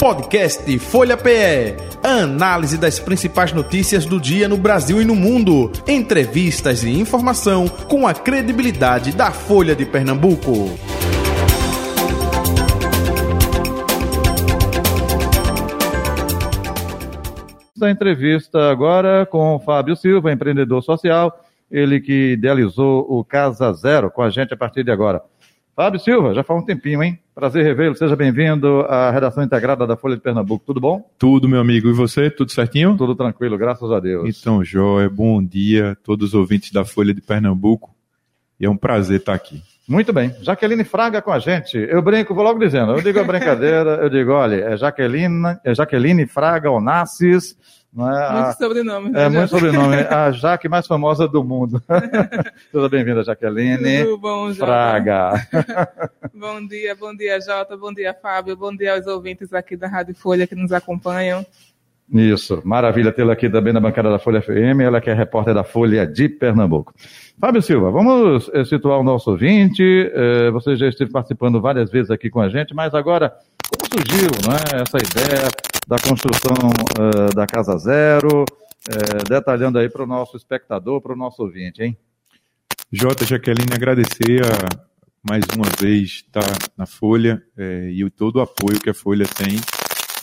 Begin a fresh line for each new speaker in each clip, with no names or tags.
Podcast Folha PE. Análise das principais notícias do dia no Brasil e no mundo. Entrevistas e informação com a credibilidade da Folha de Pernambuco.
A entrevista agora com Fábio Silva, empreendedor social, ele que idealizou o Casa Zero com a gente a partir de agora. Fábio Silva, já faz um tempinho, hein? Prazer revê-lo. Seja bem-vindo à redação integrada da Folha de Pernambuco. Tudo bom?
Tudo, meu amigo. E você? Tudo certinho?
Tudo tranquilo, graças a Deus.
Então, Joia, bom dia a todos os ouvintes da Folha de Pernambuco. E é um prazer estar aqui.
Muito bem. Jaqueline Fraga com a gente. Eu brinco, vou logo dizendo. Eu digo a brincadeira, eu digo, olha, é Jaqueline, é Jaqueline Fraga Onassis
não é muito a... sobrenome.
É, muito sobrenome. A Jaque mais famosa do mundo. Seja bem-vinda, Jaqueline.
Tudo bom, Jota.
Fraga.
bom dia, bom dia, Jota. Bom dia, Fábio. Bom dia aos ouvintes aqui da Rádio Folha que nos acompanham.
Isso, maravilha tê-la aqui também na bancada da Folha FM, ela que é repórter da Folha de Pernambuco. Fábio Silva, vamos eh, situar o nosso ouvinte, eh, você já esteve participando várias vezes aqui com a gente, mas agora, como surgiu não é, essa ideia da construção uh, da Casa Zero, uh, detalhando aí para o nosso espectador, para o nosso ouvinte, hein?
Jota, Jaqueline, agradecer a, mais uma vez estar tá na Folha é, e todo o apoio que a Folha tem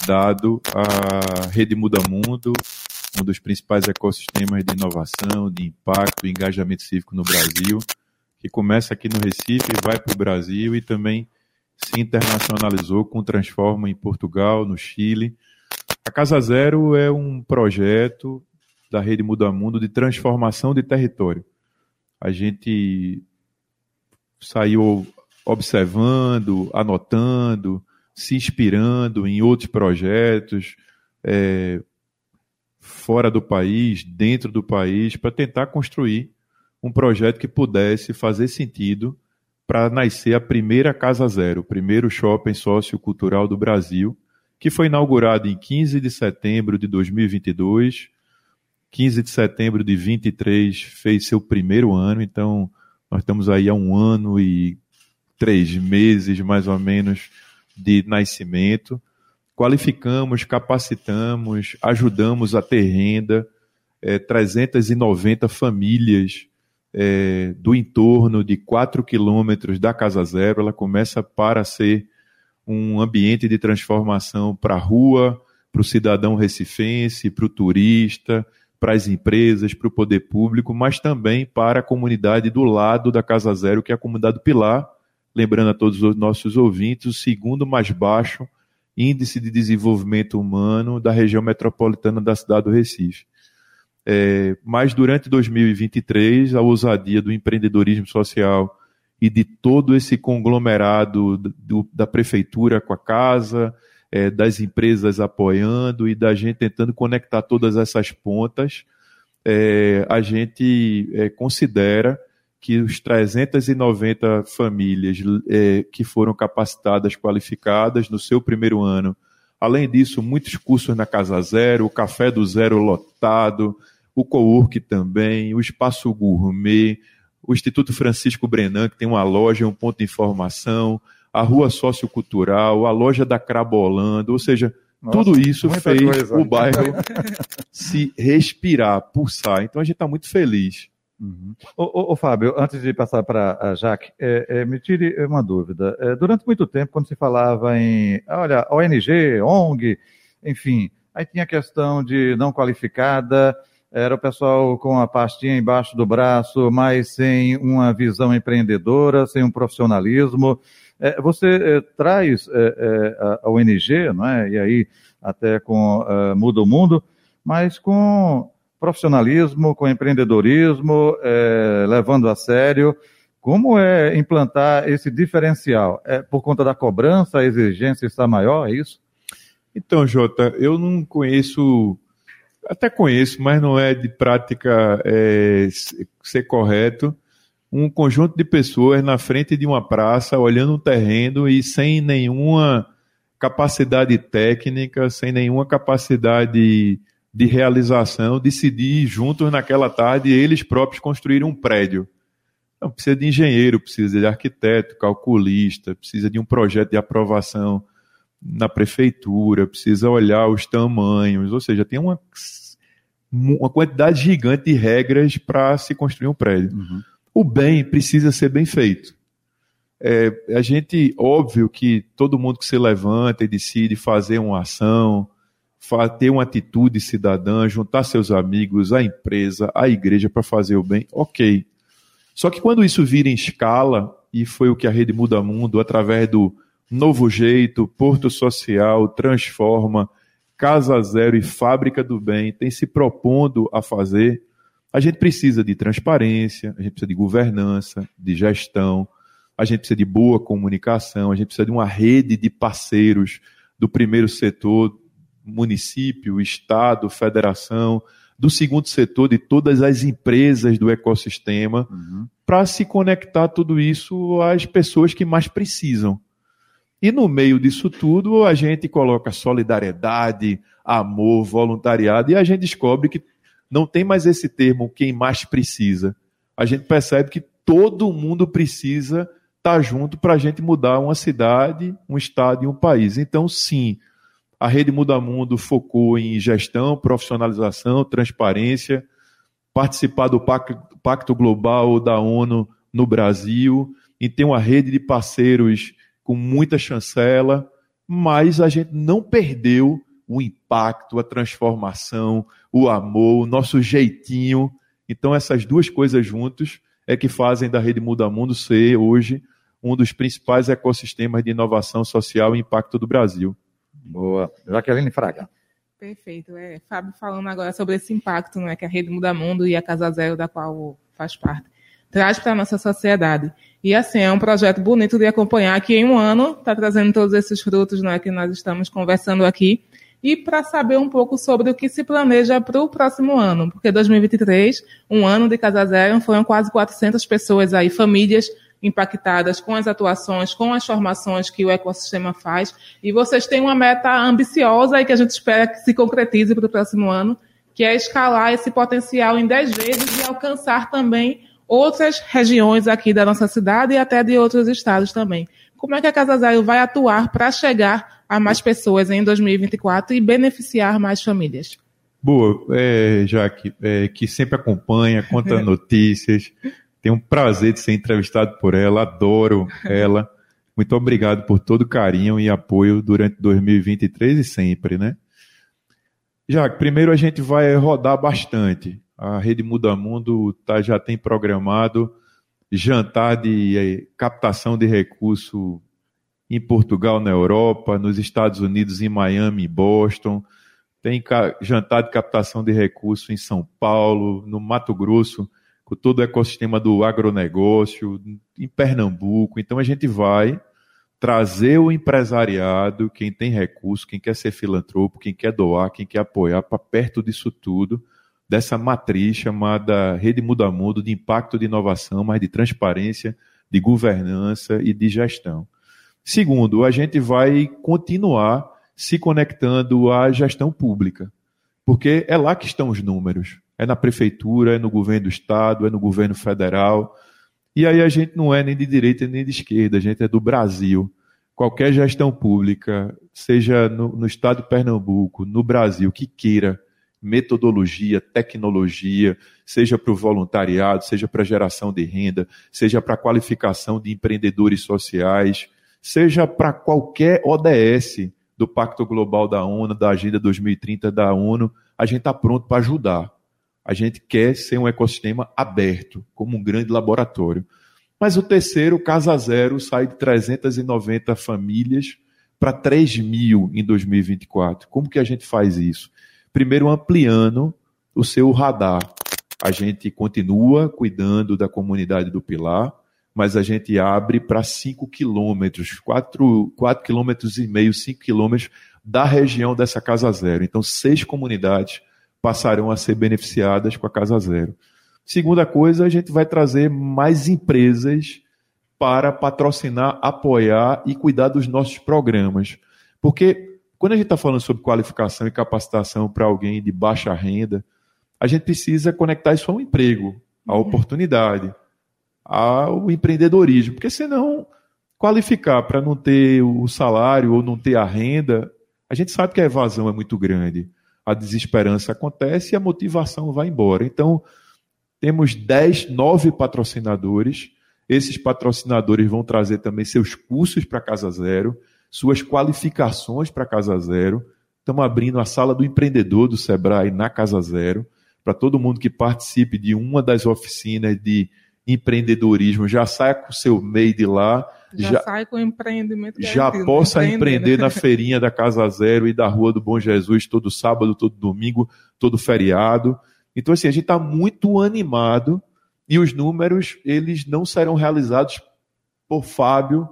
dado à Rede Muda Mundo, um dos principais ecossistemas de inovação, de impacto e engajamento cívico no Brasil, que começa aqui no Recife vai para o Brasil e também se internacionalizou com Transforma em Portugal, no Chile, a Casa Zero é um projeto da Rede Muda Mundo de transformação de território. A gente saiu observando, anotando, se inspirando em outros projetos é, fora do país, dentro do país, para tentar construir um projeto que pudesse fazer sentido para nascer a primeira Casa Zero, o primeiro shopping sociocultural do Brasil, que foi inaugurado em 15 de setembro de 2022. 15 de setembro de 23 fez seu primeiro ano, então nós estamos aí há um ano e três meses, mais ou menos, de nascimento. Qualificamos, capacitamos, ajudamos a ter renda, é, 390 famílias é, do entorno de 4 quilômetros da Casa Zero. Ela começa para ser um ambiente de transformação para a rua, para o cidadão recifense, para o turista, para as empresas, para o poder público, mas também para a comunidade do lado da Casa Zero, que é a comunidade Pilar, lembrando a todos os nossos ouvintes, o segundo mais baixo índice de desenvolvimento humano da região metropolitana da cidade do Recife. É, mas durante 2023, a ousadia do empreendedorismo social e de todo esse conglomerado do, da prefeitura com a casa, é, das empresas apoiando e da gente tentando conectar todas essas pontas, é, a gente é, considera que os 390 famílias é, que foram capacitadas, qualificadas no seu primeiro ano, além disso, muitos cursos na Casa Zero, o Café do Zero lotado, o co-work também, o Espaço Gourmet, o Instituto Francisco Brenan, que tem uma loja, um ponto de informação, a Rua Sociocultural, a loja da Crabolando, ou seja, Nossa, tudo isso fez coisa. o bairro se respirar, pulsar. Então a gente está muito feliz.
Uhum. Ô, ô, ô, Fábio, antes de passar para a Jaque, é, é, me tire uma dúvida. É, durante muito tempo, quando se falava em, olha, ONG, ONG, enfim, aí tinha a questão de não qualificada, era o pessoal com a pastinha embaixo do braço, mas sem uma visão empreendedora, sem um profissionalismo. É, você é, traz é, a, ONG, não é? e aí até com Muda o Mundo, mas com profissionalismo, com empreendedorismo, é, levando a sério. Como é implantar esse diferencial? É por conta da cobrança, a exigência está maior, é isso?
Então, Jota, eu não conheço até conheço, mas não é de prática é, ser correto. Um conjunto de pessoas na frente de uma praça, olhando um terreno e sem nenhuma capacidade técnica, sem nenhuma capacidade de realização, decidir juntos naquela tarde eles próprios construírem um prédio. Não, precisa de engenheiro, precisa de arquiteto, calculista, precisa de um projeto de aprovação na prefeitura, precisa olhar os tamanhos, ou seja, tem uma, uma quantidade gigante de regras para se construir um prédio. Uhum. O bem precisa ser bem feito. É, a gente, óbvio que todo mundo que se levanta e decide fazer uma ação, ter uma atitude cidadã, juntar seus amigos, a empresa, a igreja para fazer o bem, ok. Só que quando isso vira em escala, e foi o que a Rede Muda Mundo, através do Novo Jeito, Porto Social, Transforma, Casa Zero e Fábrica do Bem, tem se propondo a fazer, a gente precisa de transparência, a gente precisa de governança, de gestão, a gente precisa de boa comunicação, a gente precisa de uma rede de parceiros do primeiro setor, município, estado, federação, do segundo setor, de todas as empresas do ecossistema, uhum. para se conectar tudo isso às pessoas que mais precisam. E no meio disso tudo, a gente coloca solidariedade, amor, voluntariado, e a gente descobre que não tem mais esse termo quem mais precisa. A gente percebe que todo mundo precisa estar tá junto para a gente mudar uma cidade, um estado e um país. Então, sim, a Rede Muda Mundo focou em gestão, profissionalização, transparência, participar do Pacto Global da ONU no Brasil, e tem uma rede de parceiros com muita chancela, mas a gente não perdeu o impacto, a transformação, o amor, o nosso jeitinho. Então, essas duas coisas juntos é que fazem da Rede Muda Mundo ser hoje um dos principais ecossistemas de inovação social e impacto do Brasil.
Boa. Jaqueline Fraga.
Perfeito. É, Fábio falando agora sobre esse impacto né, que a Rede Muda Mundo e a Casa Zero, da qual faz parte, traz para a nossa sociedade. E assim, é um projeto bonito de acompanhar, que em um ano está trazendo todos esses frutos né, que nós estamos conversando aqui. E para saber um pouco sobre o que se planeja para o próximo ano, porque 2023, um ano de Casa Zero, foram quase 400 pessoas aí, famílias impactadas com as atuações, com as formações que o ecossistema faz. E vocês têm uma meta ambiciosa e que a gente espera que se concretize para o próximo ano, que é escalar esse potencial em 10 vezes e alcançar também outras regiões aqui da nossa cidade e até de outros estados também. Como é que a Casa Zero vai atuar para chegar a mais pessoas em 2024 e beneficiar mais famílias?
Boa, é, Jaque, é, que sempre acompanha, conta notícias, tenho um prazer de ser entrevistado por ela, adoro ela. Muito obrigado por todo o carinho e apoio durante 2023 e sempre, né? Já, primeiro a gente vai rodar bastante. A Rede Muda Mundo tá, já tem programado jantar de eh, captação de recurso em Portugal, na Europa, nos Estados Unidos, em Miami, em Boston. Tem jantar de captação de recurso em São Paulo, no Mato Grosso, com todo o ecossistema do agronegócio, em Pernambuco. Então a gente vai trazer o empresariado, quem tem recurso, quem quer ser filantropo, quem quer doar, quem quer apoiar, para perto disso tudo, dessa matriz chamada Rede Muda Mundo de impacto de inovação, mas de transparência, de governança e de gestão. Segundo, a gente vai continuar se conectando à gestão pública, porque é lá que estão os números é na prefeitura, é no governo do estado, é no governo federal. E aí a gente não é nem de direita nem de esquerda, a gente é do Brasil. Qualquer gestão pública, seja no, no estado de Pernambuco, no Brasil, que queira metodologia, tecnologia, seja para o voluntariado, seja para geração de renda, seja para qualificação de empreendedores sociais, seja para qualquer ODS do Pacto Global da ONU, da Agenda 2030 da ONU, a gente está pronto para ajudar. A gente quer ser um ecossistema aberto, como um grande laboratório. Mas o terceiro, Casa Zero, sai de 390 famílias para 3 mil em 2024. Como que a gente faz isso? Primeiro, ampliando o seu radar. A gente continua cuidando da comunidade do Pilar, mas a gente abre para 5 quilômetros, 4, 4 quilômetros e meio, 5 quilômetros da região dessa Casa Zero. Então, seis comunidades passarão a ser beneficiadas com a Casa Zero. Segunda coisa, a gente vai trazer mais empresas para patrocinar, apoiar e cuidar dos nossos programas. Porque quando a gente está falando sobre qualificação e capacitação para alguém de baixa renda, a gente precisa conectar isso ao emprego, à uhum. oportunidade, ao empreendedorismo. Porque senão qualificar para não ter o salário ou não ter a renda, a gente sabe que a evasão é muito grande. A desesperança acontece e a motivação vai embora. Então, temos 10, 9 patrocinadores. Esses patrocinadores vão trazer também seus cursos para Casa Zero, suas qualificações para Casa Zero. Estamos abrindo a sala do empreendedor do Sebrae na Casa Zero, para todo mundo que participe de uma das oficinas de empreendedorismo já saia com o seu MEI de lá.
Já, já sai com empreendimento.
Já possa empreender na feirinha da Casa Zero e da Rua do Bom Jesus todo sábado, todo domingo, todo feriado. Então, assim, a gente está muito animado e os números, eles não serão realizados por Fábio,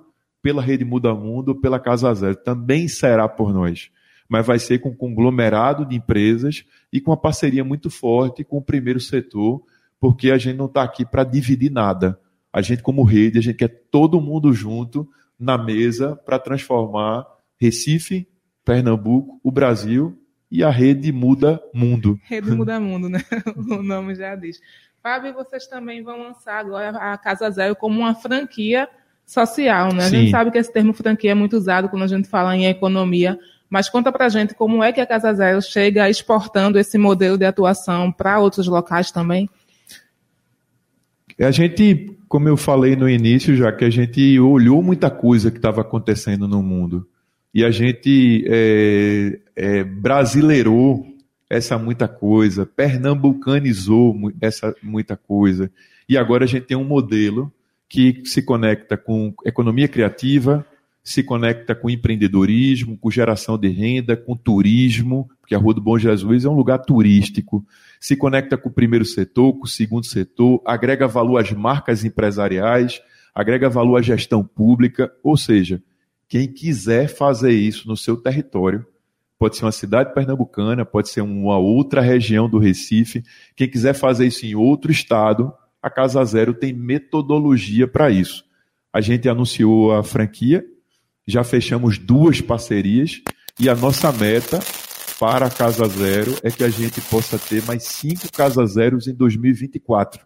pela Rede Muda Mundo, pela Casa Zero. Também será por nós mas vai ser com um conglomerado de empresas e com uma parceria muito forte com o primeiro setor, porque a gente não está aqui para dividir nada. A gente, como rede, a gente quer todo mundo junto na mesa para transformar Recife, Pernambuco, o Brasil e a rede muda mundo.
Rede muda mundo, né? O nome já diz. Fábio, vocês também vão lançar agora a Casa Zero como uma franquia social, né? A gente sabe que esse termo franquia é muito usado quando a gente fala em economia mas conta para gente como é que a Casa Zero chega exportando esse modelo de atuação para outros locais também.
A gente, como eu falei no início, já que a gente olhou muita coisa que estava acontecendo no mundo e a gente é, é, brasileirou essa muita coisa, pernambucanizou essa muita coisa e agora a gente tem um modelo que se conecta com economia criativa, se conecta com empreendedorismo, com geração de renda, com turismo, porque a Rua do Bom Jesus é um lugar turístico, se conecta com o primeiro setor, com o segundo setor, agrega valor às marcas empresariais, agrega valor à gestão pública, ou seja, quem quiser fazer isso no seu território, pode ser uma cidade pernambucana, pode ser uma outra região do Recife, quem quiser fazer isso em outro estado, a Casa Zero tem metodologia para isso. A gente anunciou a franquia, já fechamos duas parcerias e a nossa meta para a Casa Zero é que a gente possa ter mais cinco Casa Zeros em 2024.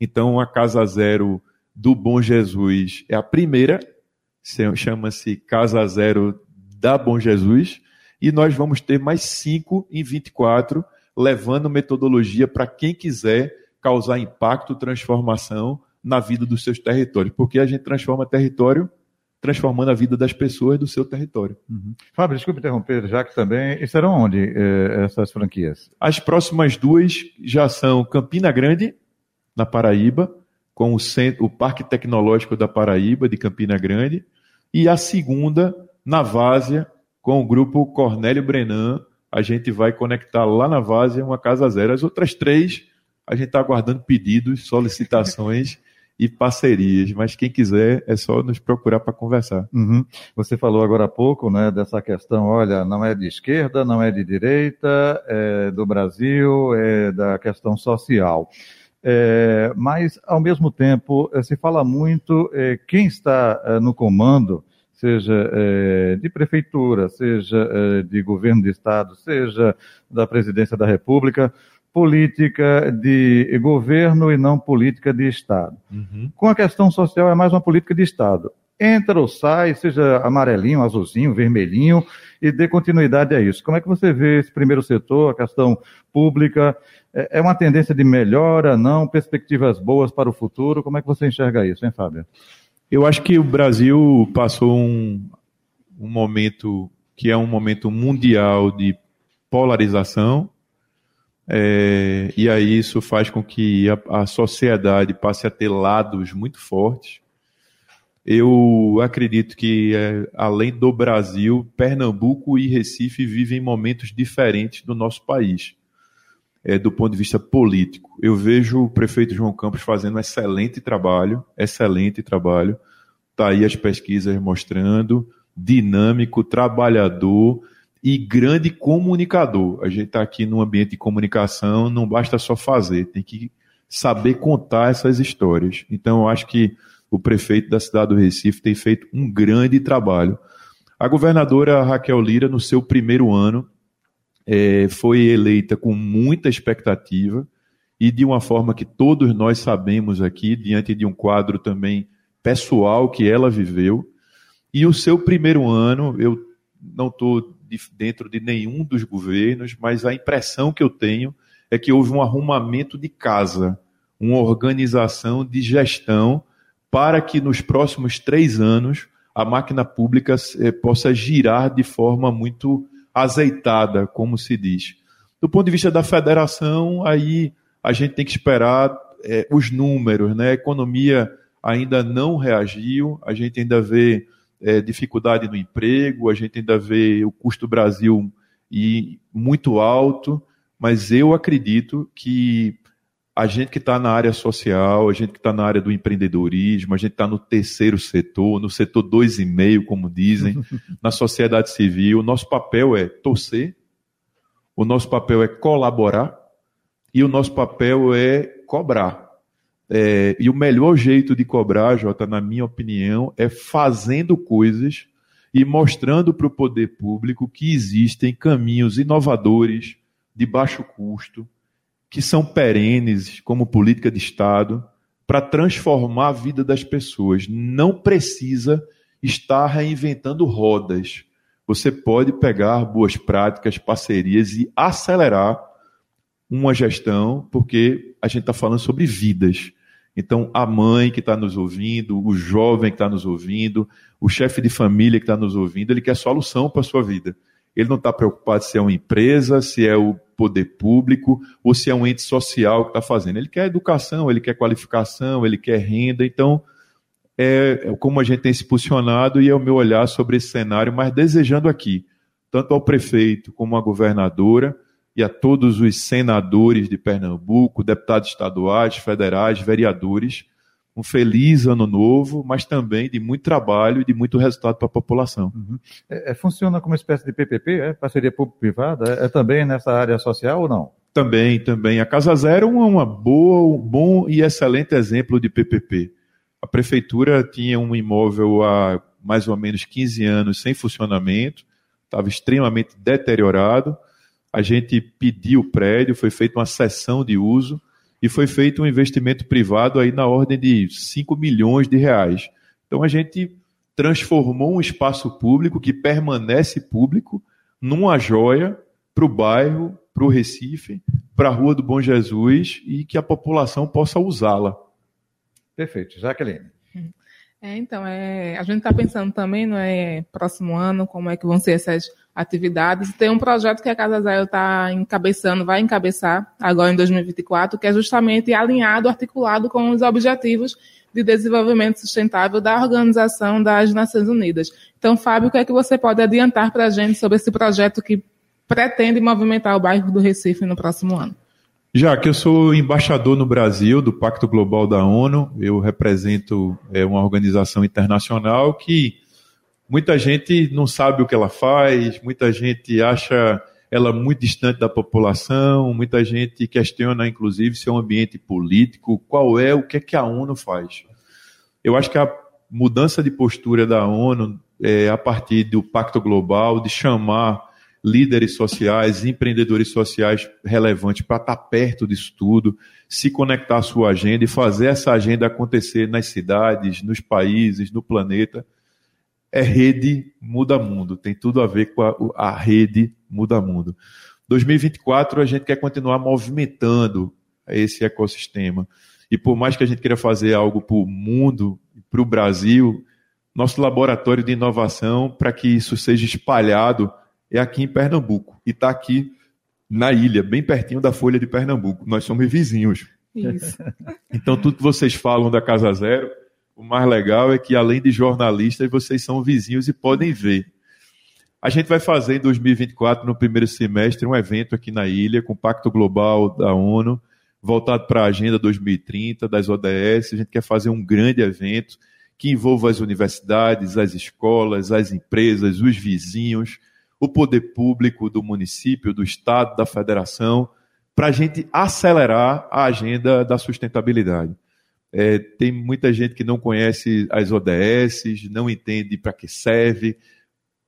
Então, a Casa Zero do Bom Jesus é a primeira, chama-se Casa Zero da Bom Jesus, e nós vamos ter mais cinco em 24, levando metodologia para quem quiser causar impacto, transformação na vida dos seus territórios, porque a gente transforma território transformando a vida das pessoas do seu território.
Uhum. Fábio, desculpe interromper, já que também. E serão onde eh, essas franquias?
As próximas duas já são Campina Grande, na Paraíba, com o, centro, o Parque Tecnológico da Paraíba, de Campina Grande, e a segunda, na Várzea, com o grupo Cornélio Brenan. A gente vai conectar lá na Várzea uma Casa Zero. As outras três, a gente está aguardando pedidos, solicitações. e parcerias, mas quem quiser é só nos procurar para conversar.
Uhum. Você falou agora há pouco, né, dessa questão, olha, não é de esquerda, não é de direita, é do Brasil, é da questão social. É, mas, ao mesmo tempo, é, se fala muito é, quem está é, no comando, seja é, de prefeitura, seja de governo de estado, seja da presidência da República, política de governo e não política de Estado. Uhum. Com a questão social, é mais uma política de Estado. Entra ou sai, seja amarelinho, azulzinho, vermelhinho, e dê continuidade a isso. Como é que você vê esse primeiro setor, a questão pública? É, é uma tendência de melhora, não? Perspectivas boas para o futuro? Como é que você enxerga isso, hein, Fábio?
Eu acho que o Brasil passou um, um momento que é um momento mundial de polarização, é, e aí isso faz com que a, a, sociedade passe a ter lados muito fortes. Eu acredito que, é, além do Brasil, Pernambuco e Recife vivem momentos diferentes do nosso país, é, do ponto de vista político. Eu vejo o prefeito João Campos fazendo um excelente trabalho, excelente trabalho. Está aí as pesquisas mostrando, dinâmico, trabalhador, e grande comunicador. A gente está aqui num ambiente de comunicação, não basta só fazer, tem que saber contar essas histórias. Então, eu acho que o prefeito da cidade do Recife tem feito um grande trabalho. A governadora Raquel Lira, no seu primeiro ano, é, foi eleita com muita expectativa e de uma forma que todos nós sabemos aqui, diante de um quadro também pessoal que ela viveu, E o seu primeiro ano, eu não estou dentro de nenhum dos governos, mas a impressão que eu tenho é que houve um arrumamento de casa, uma organização de gestão para que nos próximos três anos a máquina pública eh, possa girar de forma muito azeitada, como se diz. Do ponto de vista da federação, aí a gente tem que esperar eh, os números, né? A economia ainda não reagiu, a gente ainda vê é, dificuldade no emprego, a gente ainda vê o custo do Brasil e muito alto, mas eu acredito que a gente que está na área social, a gente que está na área do empreendedorismo, a gente está no terceiro setor, no setor dois e meio, como dizem, na sociedade civil, o nosso papel é torcer, o nosso papel é colaborar e o nosso papel é cobrar. É, e o melhor jeito de cobrar, Jota, na minha opinião, é fazendo coisas e mostrando para o poder público que existem caminhos inovadores, de baixo custo, que são perenes, como política de Estado, para transformar a vida das pessoas. Não precisa estar reinventando rodas. Você pode pegar boas práticas, parcerias e acelerar uma gestão, porque a gente está falando sobre vidas. Então, a mãe que está nos ouvindo, o jovem que está nos ouvindo, o chefe de família que está nos ouvindo, ele quer solução para a sua vida. Ele não está preocupado se é uma empresa, se é o poder público ou se é um ente social que está fazendo. Ele quer educação, ele quer qualificação, ele quer renda. Então, é, é como a gente tem se posicionado e é o meu olhar sobre esse cenário, mas desejando aqui, tanto ao prefeito como à governadora, e a todos os senadores de Pernambuco, deputados estaduais, federais, vereadores, um feliz ano novo, mas também de muito trabalho e de muito resultado para a população. Uhum.
É, é, funciona como uma espécie de PPP, é? parceria público-privada? É, é, também nessa área social ou não?
Também, também. A Casa Zero é uma boa, um bom e excelente exemplo de PPP. A prefeitura tinha um imóvel há mais ou menos 15 anos sem funcionamento, estava extremamente deteriorado a gente pediu o prédio, foi feita uma sessão de uso e foi feito um investimento privado aí na ordem de 5 milhões de reais. Então a gente transformou um espaço público que permanece público numa joia para o bairro, para o Recife, para a Rua do Bom Jesus e que a população possa usá-la.
Perfeito. Jaqueline.
É, então, é, a gente está pensando também no é, próximo ano como é que vão ser essas atividades. Tem um projeto que a Casa Zero está encabeçando, vai encabeçar agora em 2024, que é justamente alinhado, articulado com os objetivos de desenvolvimento sustentável da Organização das Nações Unidas. Então, Fábio, o que é que você pode adiantar para a gente sobre esse projeto que pretende movimentar o bairro do Recife no próximo ano?
Já que eu sou embaixador no Brasil do Pacto Global da ONU, eu represento é, uma organização internacional que muita gente não sabe o que ela faz, muita gente acha ela muito distante da população, muita gente questiona, inclusive, se é um ambiente político, qual é, o que é que a ONU faz. Eu acho que a mudança de postura da ONU, é, a partir do Pacto Global, de chamar líderes sociais, empreendedores sociais relevantes para estar perto disso tudo, se conectar à sua agenda e fazer essa agenda acontecer nas cidades, nos países, no planeta. É rede muda mundo, tem tudo a ver com a, a rede muda mundo. 2024 a gente quer continuar movimentando esse ecossistema. E por mais que a gente queira fazer algo para o mundo, para o Brasil, nosso laboratório de inovação, para que isso seja espalhado é aqui em Pernambuco e está aqui na ilha, bem pertinho da Folha de Pernambuco. Nós somos vizinhos. Isso. Então, tudo que vocês falam da Casa Zero, o mais legal é que, além de jornalistas, vocês são vizinhos e podem ver. A gente vai fazer em 2024, no primeiro semestre, um evento aqui na ilha, com o Pacto Global da ONU, voltado para a Agenda 2030, das ODS. A gente quer fazer um grande evento que envolva as universidades, as escolas, as empresas, os vizinhos o poder público do município, do estado, da federação, para a gente acelerar a agenda da sustentabilidade. É, tem muita gente que não conhece as ODS, não entende para que serve,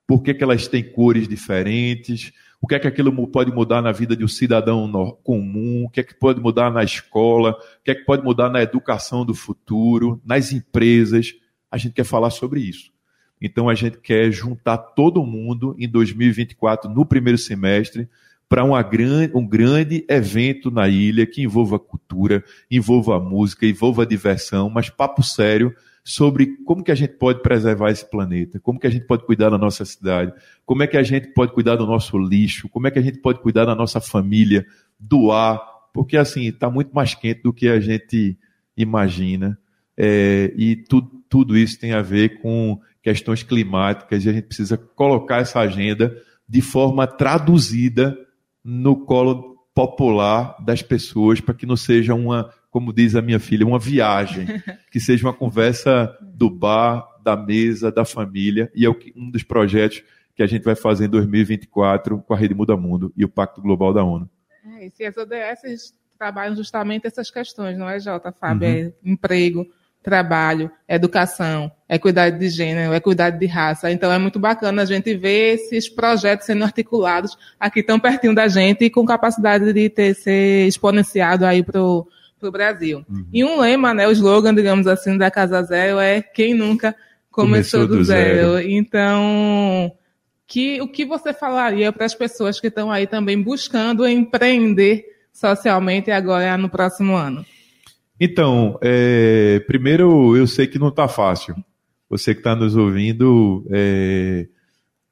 por que, que elas têm cores diferentes, o que é que aquilo pode mudar na vida de um cidadão comum, o que é que pode mudar na escola, o que é que pode mudar na educação do futuro, nas empresas. A gente quer falar sobre isso. Então a gente quer juntar todo mundo em 2024, no primeiro semestre, para um grande evento na ilha que envolva cultura, envolva música, envolva diversão, mas papo sério sobre como que a gente pode preservar esse planeta, como que a gente pode cuidar da nossa cidade, como é que a gente pode cuidar do nosso lixo, como é que a gente pode cuidar da nossa família, do ar, porque assim, está muito mais quente do que a gente imagina. É, e tu, tudo isso tem a ver com questões climáticas e a gente precisa colocar essa agenda de forma traduzida no colo popular das pessoas para que não seja uma, como diz a minha filha, uma viagem, que seja uma conversa do bar, da mesa, da família, e é um dos projetos que a gente vai fazer em 2024 com a Rede Muda Mundo e o Pacto Global da ONU.
É, e as ODS trabalham justamente essas questões, não é, Jota, Fábio? Uhum. É emprego, trabalho, educação, equidade de gênero, equidade de raça. Então é muito bacana a gente ver esses projetos sendo articulados aqui tão pertinho da gente e com capacidade de ter ser exponenciado aí para o Brasil. Uhum. E um lema, né, o slogan, digamos assim, da Casa Zero é quem nunca começou, começou do, do zero. zero. Então, que, o que você falaria para as pessoas que estão aí também buscando empreender socialmente agora no próximo ano?
Então, é, primeiro, eu sei que não está fácil. Você que está nos ouvindo, é,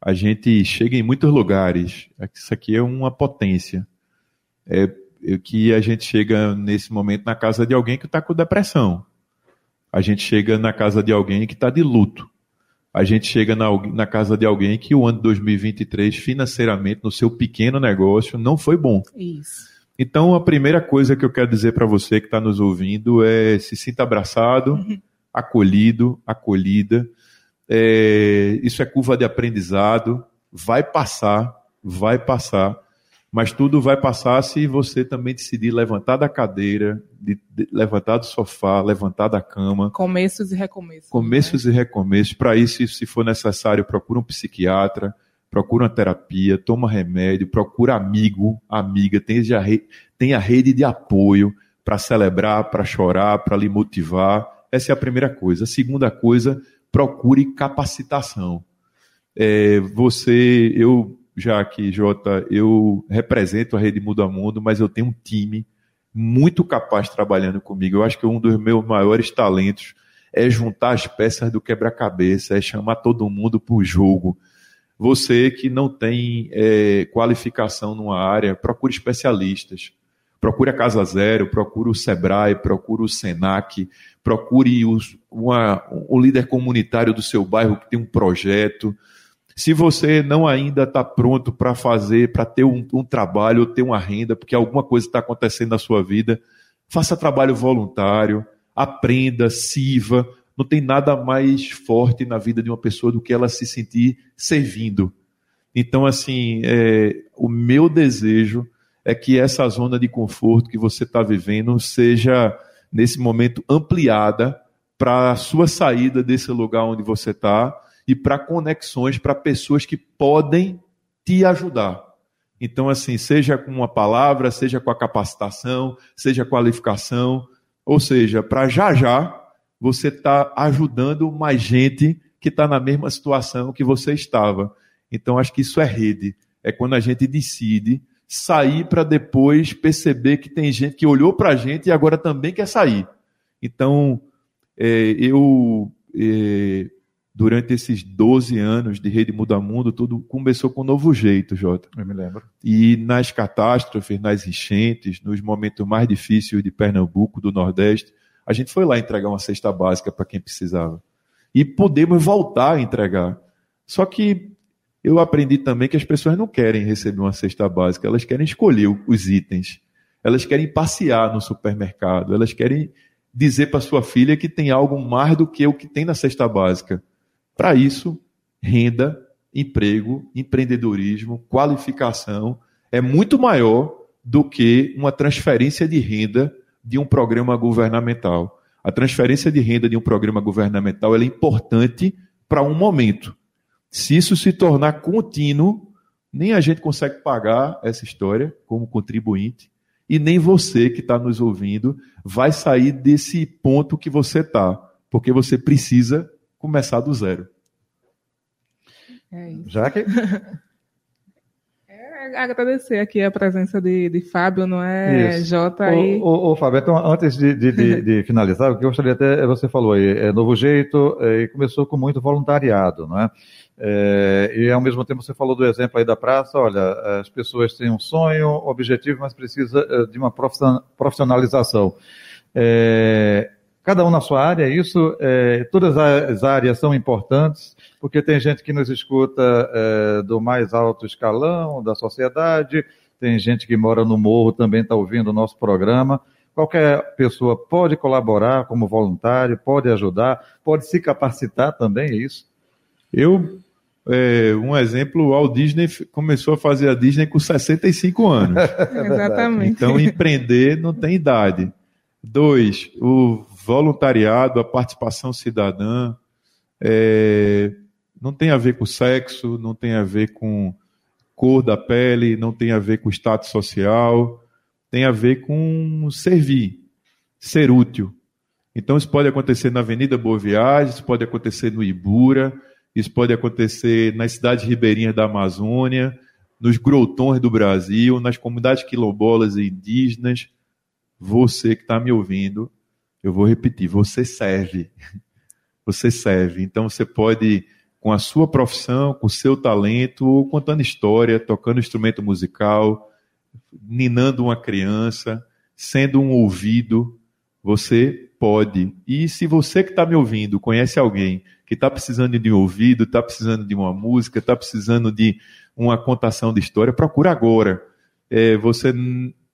a gente chega em muitos lugares. Isso aqui é uma potência. É, que a gente chega nesse momento na casa de alguém que está com depressão. A gente chega na casa de alguém que está de luto. A gente chega na, na, casa de alguém que o ano de 2023, financeiramente, no seu pequeno negócio, não foi bom.
Isso.
Então, a primeira coisa que eu quero dizer para você que está nos ouvindo é se sinta abraçado, uhum. acolhido, acolhida. É, isso é curva de aprendizado, vai passar, vai passar, mas tudo vai passar se você também decidir levantar da cadeira, de, de, levantar do sofá, levantar da cama.
Começos e recomeços.
Começos né? e recomeços. Para isso, se for necessário, procure um psiquiatra procura uma terapia, toma remédio, procura amigo, amiga, tenha, tenha rede de apoio para celebrar, para chorar, para lhe motivar. Essa é a primeira coisa. A segunda coisa, procure capacitação. É, você, eu, já que, Jota, eu represento a Rede Muda Mundo, mas eu tenho um time muito capaz trabalhando comigo. Eu acho que um dos meus maiores talentos é juntar as peças do quebra-cabeça, é chamar todo mundo para o jogo você que não tem é, qualificação numa área, procure especialistas. Procure a Casa Zero, procure o Sebrae, procure o Senac, procure o líder comunitário do seu bairro que tem um projeto. Se você não ainda está pronto para fazer, para ter um, um trabalho ter uma renda, porque alguma coisa está acontecendo na sua vida, faça trabalho voluntário, aprenda, sirva, não tem nada mais forte na vida de uma pessoa do que ela se sentir servindo. Então, assim, é, o meu desejo é que essa zona de conforto que você está vivendo seja, nesse momento, ampliada para a sua saída desse lugar onde você está e para conexões para pessoas que podem te ajudar. Então, assim, seja com uma palavra, seja com a capacitação, seja qualificação, ou seja, para já já você está ajudando mais gente que está na mesma situação que você estava. Então, acho que isso é rede. É quando a gente decide sair para depois perceber que tem gente que olhou para a gente e agora também quer sair. Então, é, eu, é, durante esses 12 anos de Rede Muda Mundo, tudo começou com um novo jeito, Jota.
Eu me lembro.
E nas catástrofes, nas enchentes, nos momentos mais difíceis de Pernambuco, do Nordeste, a gente foi lá entregar uma cesta básica para quem precisava. E podemos voltar a entregar. Só que eu aprendi também que as pessoas não querem receber uma cesta básica, elas querem escolher os itens. Elas querem passear no supermercado, elas querem dizer para sua filha que tem algo mais do que o que tem na cesta básica. Para isso, renda, emprego, empreendedorismo, qualificação é muito maior do que uma transferência de renda de um programa governamental. A transferência de renda de um programa governamental é importante para um momento. Se isso se tornar contínuo, nem a gente consegue pagar essa história como contribuinte, e nem você que está nos ouvindo vai sair desse ponto que você está, porque você precisa começar do zero.
É isso.
Já que
agradecer aqui a presença de, de Fábio, não é,
Isso.
Jota? aí.
Ô, ô, Fábio, então, antes de, de, de, de finalizar, o que eu gostaria até, você falou aí, é novo jeito, é, e começou com muito voluntariado, não é? É, e ao mesmo tempo você falou do exemplo aí da praça, olha, as pessoas têm um sonho, objetivo, mas precisa é, de uma profission- profissionalização. É, cada um na sua área, isso, é, todas as áreas são importantes, porque tem gente que nos escuta é, do mais alto escalão da sociedade, tem gente que mora no morro também está ouvindo o nosso programa. Qualquer pessoa pode colaborar como voluntário, pode ajudar, pode se capacitar também, é isso?
Eu, é, um exemplo, o Walt Disney começou a fazer a Disney com 65 anos.
Exatamente.
Então, empreender não tem idade. Dois, o voluntariado, a participação cidadã, é, não tem a ver com sexo, não tem a ver com cor da pele, não tem a ver com status social, tem a ver com servir, ser útil. Então, isso pode acontecer na Avenida Boa Viagem, isso pode acontecer no Ibura, isso pode acontecer nas cidades ribeirinhas da Amazônia, nos grotões do Brasil, nas comunidades quilombolas e indígenas. Você que está me ouvindo, eu vou repetir, você serve. Você serve. Então você pode, com a sua profissão, com o seu talento, ou contando história, tocando instrumento musical, ninando uma criança, sendo um ouvido, você pode. E se você que está me ouvindo conhece alguém que está precisando de um ouvido, está precisando de uma música, está precisando de uma contação de história, procura agora. É, você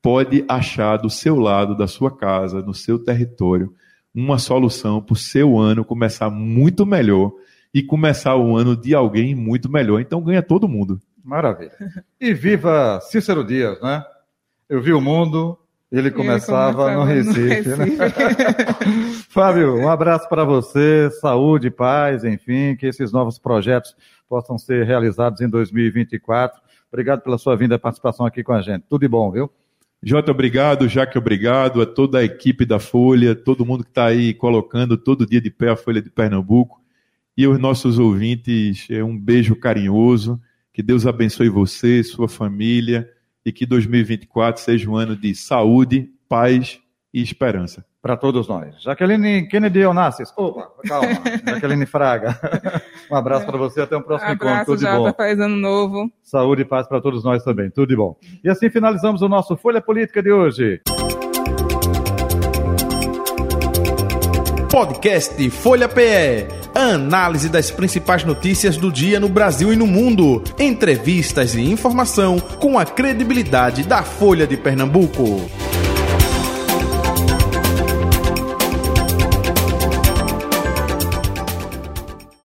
pode achar do seu lado, da sua casa, no seu território, uma solução para o seu ano começar muito melhor e começar o ano de alguém muito melhor. Então ganha todo mundo.
Maravilha. E viva Cícero Dias, né? Eu vi o mundo, ele começava,
começava
no
no
Recife. né?
Recife.
Fábio, um abraço para você, saúde, paz, enfim, que esses novos projetos possam ser realizados em 2024. Obrigado pela sua vinda e participação aqui com a gente. Tudo de bom, viu?
Jota, obrigado. Jaque, obrigado. A toda a equipe da Folha, todo mundo que está aí colocando todo dia de pé a Folha de Pernambuco. E os nossos ouvintes, é um beijo carinhoso. Que Deus abençoe você, sua família. E que 2024 seja um ano de saúde, paz e esperança.
Para todos nós. Jaqueline Kennedy Onassis. Opa, calma. Jaqueline Fraga. Um abraço para você, até o próximo encontro.
Abraço,
Tudo de bom.
Jota, feliz ano novo.
Saúde e paz para todos nós também. Tudo de bom. E assim finalizamos o nosso Folha Política de hoje.
Podcast Folha PE. Análise das principais notícias do dia no Brasil e no mundo. Entrevistas e informação com a credibilidade da Folha de Pernambuco.